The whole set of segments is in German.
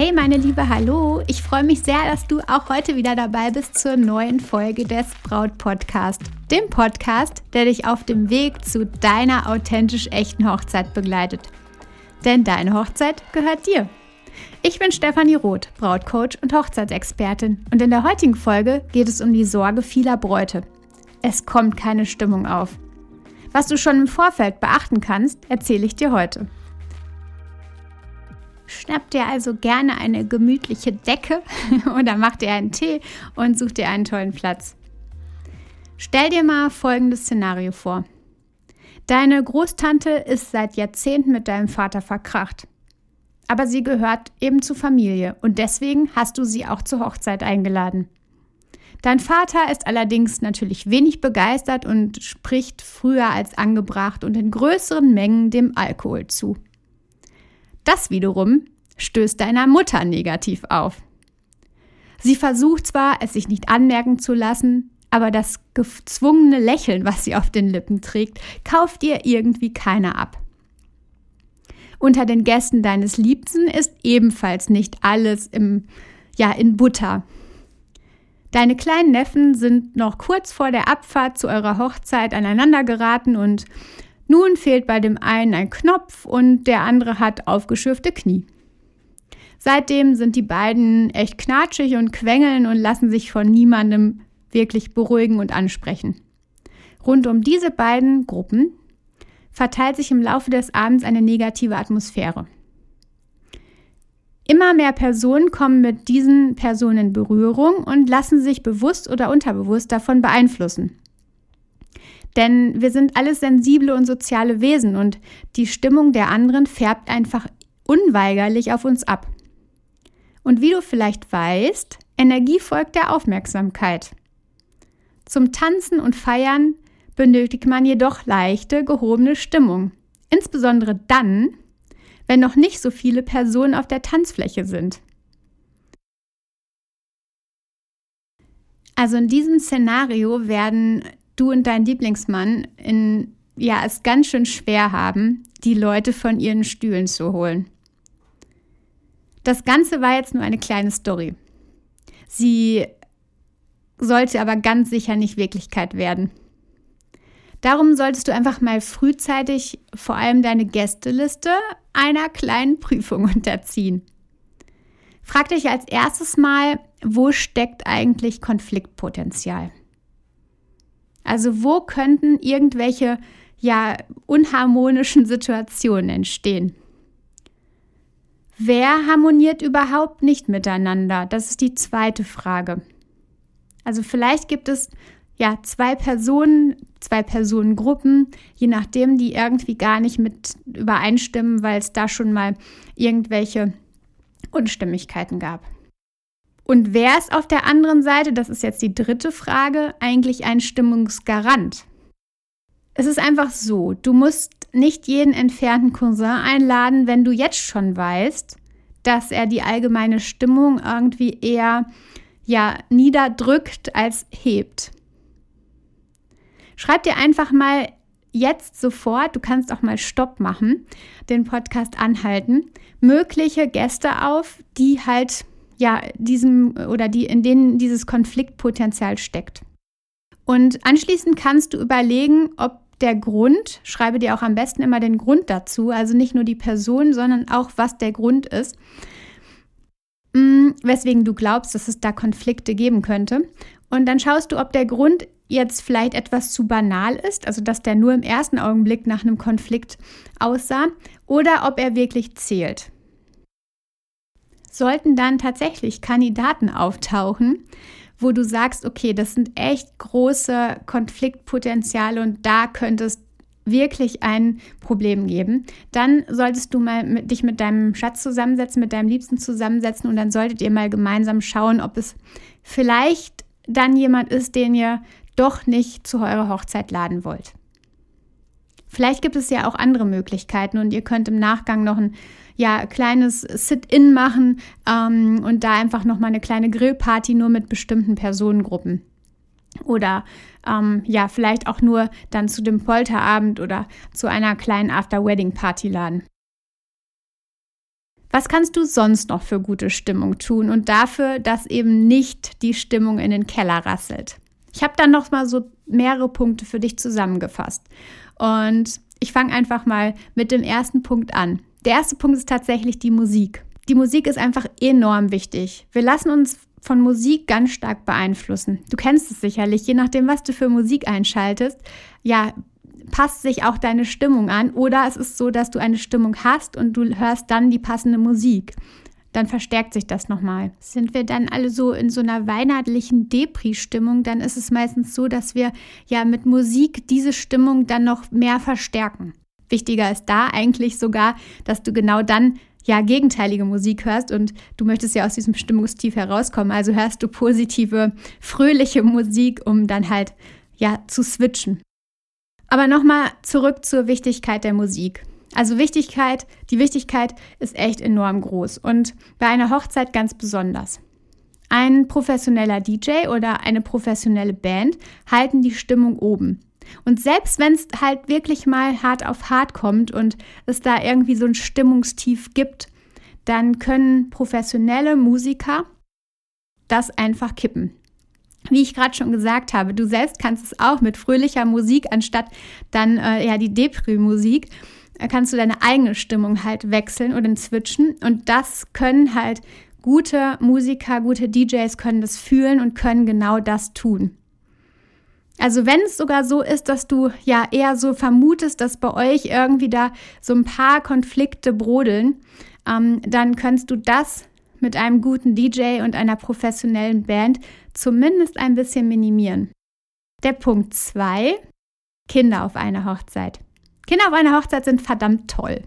Hey meine Liebe, hallo! Ich freue mich sehr, dass du auch heute wieder dabei bist zur neuen Folge des Braut Podcast, dem Podcast, der dich auf dem Weg zu deiner authentisch echten Hochzeit begleitet. Denn deine Hochzeit gehört dir. Ich bin Stefanie Roth, Brautcoach und Hochzeitsexpertin und in der heutigen Folge geht es um die Sorge vieler Bräute. Es kommt keine Stimmung auf. Was du schon im Vorfeld beachten kannst, erzähle ich dir heute. Schnapp dir also gerne eine gemütliche Decke oder mach dir einen Tee und such dir einen tollen Platz. Stell dir mal folgendes Szenario vor. Deine Großtante ist seit Jahrzehnten mit deinem Vater verkracht. Aber sie gehört eben zur Familie und deswegen hast du sie auch zur Hochzeit eingeladen. Dein Vater ist allerdings natürlich wenig begeistert und spricht früher als angebracht und in größeren Mengen dem Alkohol zu. Das wiederum stößt deiner Mutter negativ auf. Sie versucht zwar, es sich nicht anmerken zu lassen, aber das gezwungene Lächeln, was sie auf den Lippen trägt, kauft ihr irgendwie keiner ab. Unter den Gästen deines Liebsten ist ebenfalls nicht alles im, ja, in Butter. Deine kleinen Neffen sind noch kurz vor der Abfahrt zu eurer Hochzeit aneinander geraten und nun fehlt bei dem einen ein Knopf und der andere hat aufgeschürfte Knie. Seitdem sind die beiden echt knatschig und quengeln und lassen sich von niemandem wirklich beruhigen und ansprechen. Rund um diese beiden Gruppen verteilt sich im Laufe des Abends eine negative Atmosphäre. Immer mehr Personen kommen mit diesen Personen in Berührung und lassen sich bewusst oder unterbewusst davon beeinflussen. Denn wir sind alles sensible und soziale Wesen und die Stimmung der anderen färbt einfach unweigerlich auf uns ab. Und wie du vielleicht weißt, Energie folgt der Aufmerksamkeit. Zum Tanzen und Feiern benötigt man jedoch leichte, gehobene Stimmung. Insbesondere dann, wenn noch nicht so viele Personen auf der Tanzfläche sind. Also in diesem Szenario werden du und dein Lieblingsmann in, ja, es ganz schön schwer haben, die Leute von ihren Stühlen zu holen. Das Ganze war jetzt nur eine kleine Story. Sie sollte aber ganz sicher nicht Wirklichkeit werden. Darum solltest du einfach mal frühzeitig vor allem deine Gästeliste einer kleinen Prüfung unterziehen. Frag dich als erstes mal, wo steckt eigentlich Konfliktpotenzial? Also wo könnten irgendwelche ja unharmonischen Situationen entstehen? Wer harmoniert überhaupt nicht miteinander? Das ist die zweite Frage. Also vielleicht gibt es ja zwei Personen, zwei Personengruppen, je nachdem, die irgendwie gar nicht mit übereinstimmen, weil es da schon mal irgendwelche Unstimmigkeiten gab. Und wer ist auf der anderen Seite, das ist jetzt die dritte Frage, eigentlich ein Stimmungsgarant? Es ist einfach so, du musst nicht jeden entfernten Cousin einladen, wenn du jetzt schon weißt, dass er die allgemeine Stimmung irgendwie eher ja niederdrückt als hebt. Schreib dir einfach mal jetzt sofort, du kannst auch mal Stopp machen, den Podcast anhalten, mögliche Gäste auf, die halt ja, diesem oder die, in denen dieses Konfliktpotenzial steckt. Und anschließend kannst du überlegen, ob der Grund, schreibe dir auch am besten immer den Grund dazu, also nicht nur die Person, sondern auch, was der Grund ist, mm, weswegen du glaubst, dass es da Konflikte geben könnte. Und dann schaust du, ob der Grund jetzt vielleicht etwas zu banal ist, also dass der nur im ersten Augenblick nach einem Konflikt aussah, oder ob er wirklich zählt. Sollten dann tatsächlich Kandidaten auftauchen, wo du sagst, okay, das sind echt große Konfliktpotenziale und da könnte es wirklich ein Problem geben, dann solltest du mal mit, dich mit deinem Schatz zusammensetzen, mit deinem Liebsten zusammensetzen und dann solltet ihr mal gemeinsam schauen, ob es vielleicht dann jemand ist, den ihr doch nicht zu eurer Hochzeit laden wollt. Vielleicht gibt es ja auch andere Möglichkeiten und ihr könnt im Nachgang noch ein ja, kleines Sit-in machen ähm, und da einfach noch mal eine kleine Grillparty nur mit bestimmten Personengruppen. Oder ähm, ja, vielleicht auch nur dann zu dem Polterabend oder zu einer kleinen After-Wedding-Party laden. Was kannst du sonst noch für gute Stimmung tun und dafür, dass eben nicht die Stimmung in den Keller rasselt? Ich habe dann noch mal so mehrere Punkte für dich zusammengefasst. Und ich fange einfach mal mit dem ersten Punkt an. Der erste Punkt ist tatsächlich die Musik. Die Musik ist einfach enorm wichtig. Wir lassen uns von Musik ganz stark beeinflussen. Du kennst es sicherlich, je nachdem, was du für Musik einschaltest, ja, passt sich auch deine Stimmung an oder es ist so, dass du eine Stimmung hast und du hörst dann die passende Musik dann verstärkt sich das nochmal. Sind wir dann alle so in so einer weihnachtlichen Depri-Stimmung, dann ist es meistens so, dass wir ja mit Musik diese Stimmung dann noch mehr verstärken. Wichtiger ist da eigentlich sogar, dass du genau dann ja gegenteilige Musik hörst und du möchtest ja aus diesem Stimmungstief herauskommen. Also hörst du positive, fröhliche Musik, um dann halt ja zu switchen. Aber nochmal zurück zur Wichtigkeit der Musik. Also Wichtigkeit, die Wichtigkeit ist echt enorm groß und bei einer Hochzeit ganz besonders. Ein professioneller DJ oder eine professionelle Band halten die Stimmung oben. Und selbst wenn es halt wirklich mal hart auf hart kommt und es da irgendwie so ein Stimmungstief gibt, dann können professionelle Musiker das einfach kippen. Wie ich gerade schon gesagt habe, du selbst kannst es auch mit fröhlicher Musik anstatt dann äh, ja die Depri-Musik kannst du deine eigene Stimmung halt wechseln oder switchen. Und das können halt gute Musiker, gute DJs können das fühlen und können genau das tun. Also wenn es sogar so ist, dass du ja eher so vermutest, dass bei euch irgendwie da so ein paar Konflikte brodeln, ähm, dann kannst du das mit einem guten DJ und einer professionellen Band zumindest ein bisschen minimieren. Der Punkt 2, Kinder auf einer Hochzeit. Kinder auf einer Hochzeit sind verdammt toll.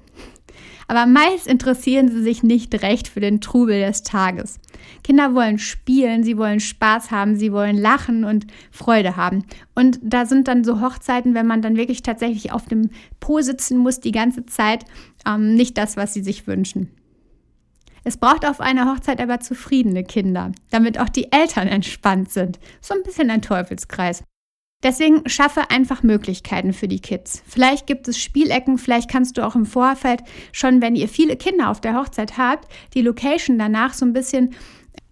Aber meist interessieren sie sich nicht recht für den Trubel des Tages. Kinder wollen spielen, sie wollen Spaß haben, sie wollen lachen und Freude haben. Und da sind dann so Hochzeiten, wenn man dann wirklich tatsächlich auf dem Po sitzen muss die ganze Zeit, ähm, nicht das, was sie sich wünschen. Es braucht auf einer Hochzeit aber zufriedene Kinder, damit auch die Eltern entspannt sind. So ein bisschen ein Teufelskreis. Deswegen schaffe einfach Möglichkeiten für die Kids. Vielleicht gibt es Spielecken, vielleicht kannst du auch im Vorfeld schon, wenn ihr viele Kinder auf der Hochzeit habt, die Location danach so ein bisschen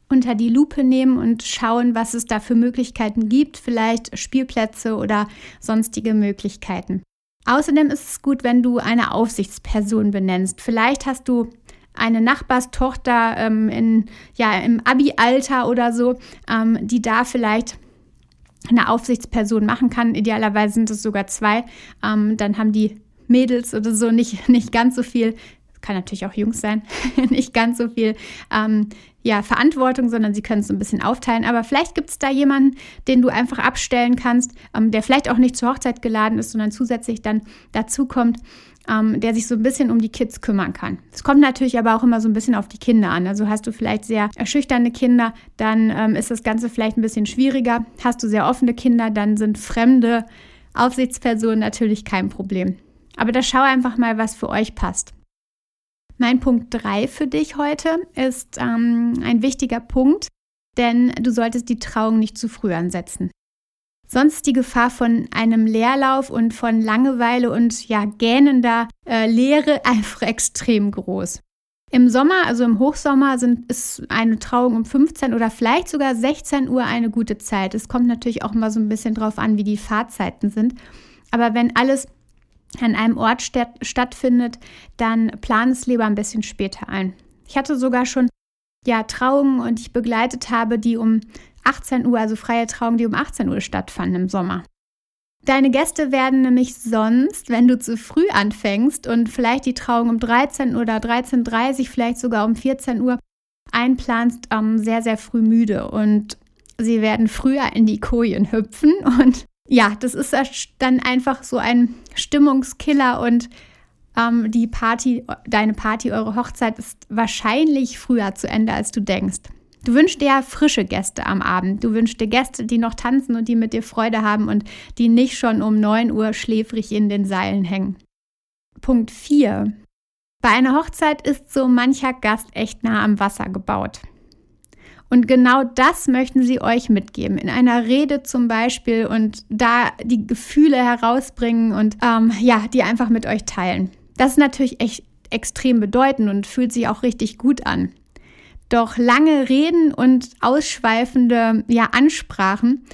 unter die Lupe nehmen und schauen, was es da für Möglichkeiten gibt, vielleicht Spielplätze oder sonstige Möglichkeiten. Außerdem ist es gut, wenn du eine Aufsichtsperson benennst. Vielleicht hast du eine Nachbarstochter ähm, in, ja, im Abi-Alter oder so, ähm, die da vielleicht eine Aufsichtsperson machen kann. Idealerweise sind es sogar zwei. Ähm, dann haben die Mädels oder so nicht, nicht ganz so viel, kann natürlich auch Jungs sein, nicht ganz so viel ähm, ja, Verantwortung, sondern sie können es ein bisschen aufteilen. Aber vielleicht gibt es da jemanden, den du einfach abstellen kannst, ähm, der vielleicht auch nicht zur Hochzeit geladen ist, sondern zusätzlich dann dazu kommt ähm, der sich so ein bisschen um die Kids kümmern kann. Es kommt natürlich aber auch immer so ein bisschen auf die Kinder an. Also hast du vielleicht sehr schüchterne Kinder, dann ähm, ist das Ganze vielleicht ein bisschen schwieriger. Hast du sehr offene Kinder, dann sind fremde Aufsichtspersonen natürlich kein Problem. Aber da schau einfach mal, was für euch passt. Mein Punkt 3 für dich heute ist ähm, ein wichtiger Punkt, denn du solltest die Trauung nicht zu früh ansetzen. Sonst ist die Gefahr von einem Leerlauf und von Langeweile und ja gähnender äh, Leere einfach extrem groß. Im Sommer, also im Hochsommer, sind, ist eine Trauung um 15 oder vielleicht sogar 16 Uhr eine gute Zeit. Es kommt natürlich auch immer so ein bisschen drauf an, wie die Fahrzeiten sind. Aber wenn alles an einem Ort statt, stattfindet, dann plan es lieber ein bisschen später ein. Ich hatte sogar schon ja, Trauungen und ich begleitet habe, die um 18 Uhr, also freie Trauungen, die um 18 Uhr stattfanden im Sommer. Deine Gäste werden nämlich sonst, wenn du zu früh anfängst und vielleicht die Trauung um 13 oder 13.30 Uhr, vielleicht sogar um 14 Uhr einplanst, ähm, sehr, sehr früh müde und sie werden früher in die Kojen hüpfen und ja, das ist dann einfach so ein Stimmungskiller und ähm, die Party, deine Party, eure Hochzeit ist wahrscheinlich früher zu Ende, als du denkst. Du wünschst dir ja frische Gäste am Abend. Du wünschst dir Gäste, die noch tanzen und die mit dir Freude haben und die nicht schon um 9 Uhr schläfrig in den Seilen hängen. Punkt 4. Bei einer Hochzeit ist so mancher Gast echt nah am Wasser gebaut. Und genau das möchten sie euch mitgeben. In einer Rede zum Beispiel und da die Gefühle herausbringen und ähm, ja, die einfach mit euch teilen. Das ist natürlich echt extrem bedeutend und fühlt sich auch richtig gut an. Doch lange Reden und ausschweifende ja, Ansprachen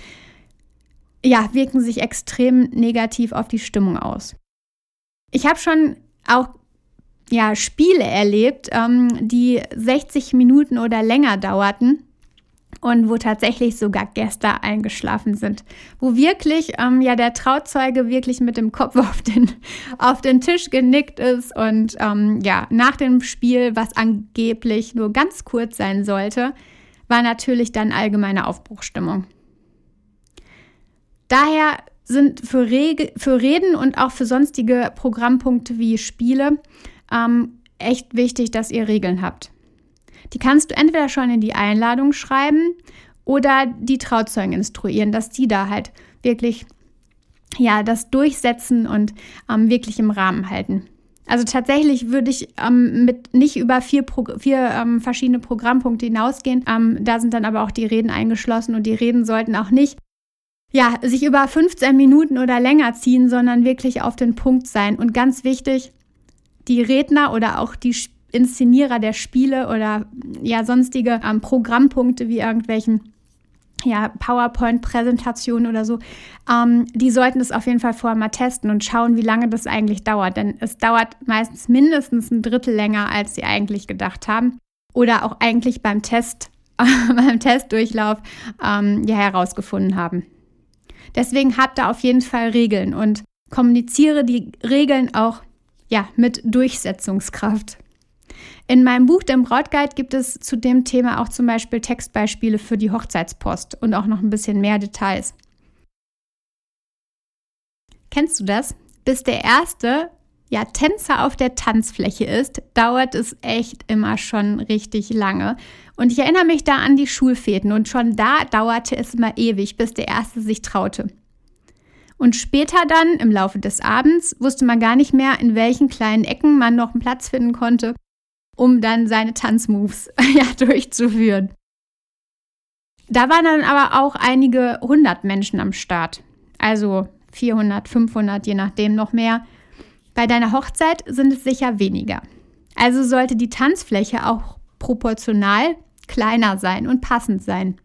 ja, wirken sich extrem negativ auf die Stimmung aus. Ich habe schon auch ja, Spiele erlebt, ähm, die 60 Minuten oder länger dauerten und wo tatsächlich sogar Gäste eingeschlafen sind, wo wirklich ähm, ja der Trauzeuge wirklich mit dem Kopf auf den, auf den Tisch genickt ist und ähm, ja nach dem Spiel, was angeblich nur ganz kurz sein sollte, war natürlich dann allgemeine Aufbruchstimmung. Daher sind für, Rege, für Reden und auch für sonstige Programmpunkte wie Spiele ähm, echt wichtig, dass ihr Regeln habt. Die kannst du entweder schon in die Einladung schreiben oder die Trauzeugen instruieren, dass die da halt wirklich ja das durchsetzen und ähm, wirklich im Rahmen halten. Also tatsächlich würde ich ähm, mit nicht über vier, Pro vier ähm, verschiedene Programmpunkte hinausgehen. Ähm, da sind dann aber auch die Reden eingeschlossen und die Reden sollten auch nicht ja, sich über 15 Minuten oder länger ziehen, sondern wirklich auf den Punkt sein. Und ganz wichtig, die Redner oder auch die Inszenierer der Spiele oder ja sonstige ähm, Programmpunkte wie irgendwelchen ja, PowerPoint-Präsentationen oder so, ähm, die sollten es auf jeden Fall vorher mal testen und schauen, wie lange das eigentlich dauert. Denn es dauert meistens mindestens ein Drittel länger, als sie eigentlich gedacht haben. Oder auch eigentlich beim Test, beim Testdurchlauf ähm, ja herausgefunden haben. Deswegen habt da auf jeden Fall Regeln und kommuniziere die Regeln auch ja, mit Durchsetzungskraft. In meinem Buch, dem Brautguide, gibt es zu dem Thema auch zum Beispiel Textbeispiele für die Hochzeitspost und auch noch ein bisschen mehr Details. Kennst du das? Bis der erste ja, Tänzer auf der Tanzfläche ist, dauert es echt immer schon richtig lange. Und ich erinnere mich da an die Schulfäden und schon da dauerte es immer ewig, bis der Erste sich traute. Und später dann, im Laufe des Abends, wusste man gar nicht mehr, in welchen kleinen Ecken man noch einen Platz finden konnte, um dann seine Tanzmoves ja, durchzuführen. Da waren dann aber auch einige hundert Menschen am Start. Also 400, 500, je nachdem noch mehr. Bei deiner Hochzeit sind es sicher weniger. Also sollte die Tanzfläche auch proportional kleiner sein und passend sein.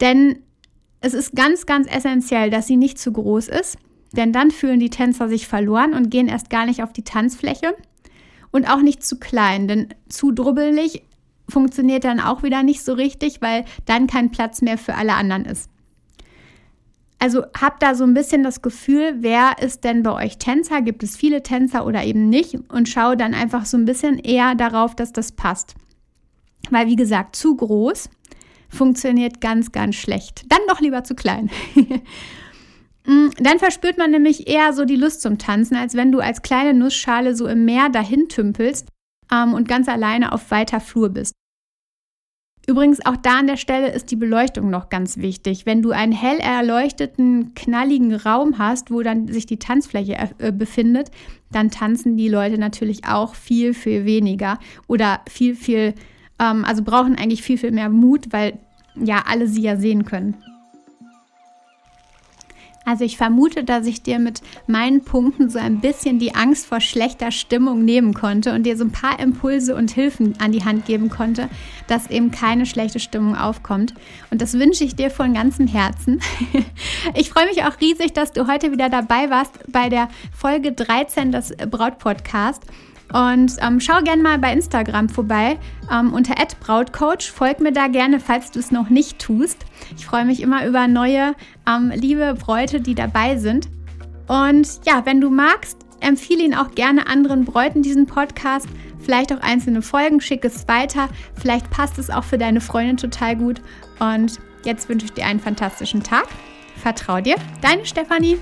Denn es ist ganz, ganz essentiell, dass sie nicht zu groß ist, denn dann fühlen die Tänzer sich verloren und gehen erst gar nicht auf die Tanzfläche. Und auch nicht zu klein, denn zu drubbelig funktioniert dann auch wieder nicht so richtig, weil dann kein Platz mehr für alle anderen ist. Also habt da so ein bisschen das Gefühl, wer ist denn bei euch Tänzer? Gibt es viele Tänzer oder eben nicht? Und schau dann einfach so ein bisschen eher darauf, dass das passt. Weil, wie gesagt, zu groß funktioniert ganz, ganz schlecht. Dann doch lieber zu klein. Mm, dann verspürt man nämlich eher so die Lust zum Tanzen, als wenn du als kleine Nussschale so im Meer dahin tümpelst ähm, und ganz alleine auf weiter Flur bist. Übrigens, auch da an der Stelle ist die Beleuchtung noch ganz wichtig. Wenn du einen hell erleuchteten, knalligen Raum hast, wo dann sich die Tanzfläche äh, befindet, dann tanzen die Leute natürlich auch viel, viel weniger oder viel, viel ähm, also brauchen eigentlich viel, viel mehr Mut, weil ja alle sie ja sehen können. Also ich vermute, dass ich dir mit meinen Punkten so ein bisschen die Angst vor schlechter Stimmung nehmen konnte und dir so ein paar Impulse und Hilfen an die Hand geben konnte, dass eben keine schlechte Stimmung aufkommt. Und das wünsche ich dir von ganzem Herzen. Ich freue mich auch riesig, dass du heute wieder dabei warst bei der Folge 13 des Brautpodcast. Und ähm, schau gerne mal bei Instagram vorbei ähm, unter @brautcoach. Folg mir da gerne, falls du es noch nicht tust. Ich freue mich immer über neue ähm, liebe Bräute, die dabei sind. Und ja, wenn du magst, empfehle ihn auch gerne anderen Bräuten diesen Podcast. Vielleicht auch einzelne Folgen, schick es weiter. Vielleicht passt es auch für deine Freundin total gut. Und jetzt wünsche ich dir einen fantastischen Tag. Vertrau dir, deine Stefanie.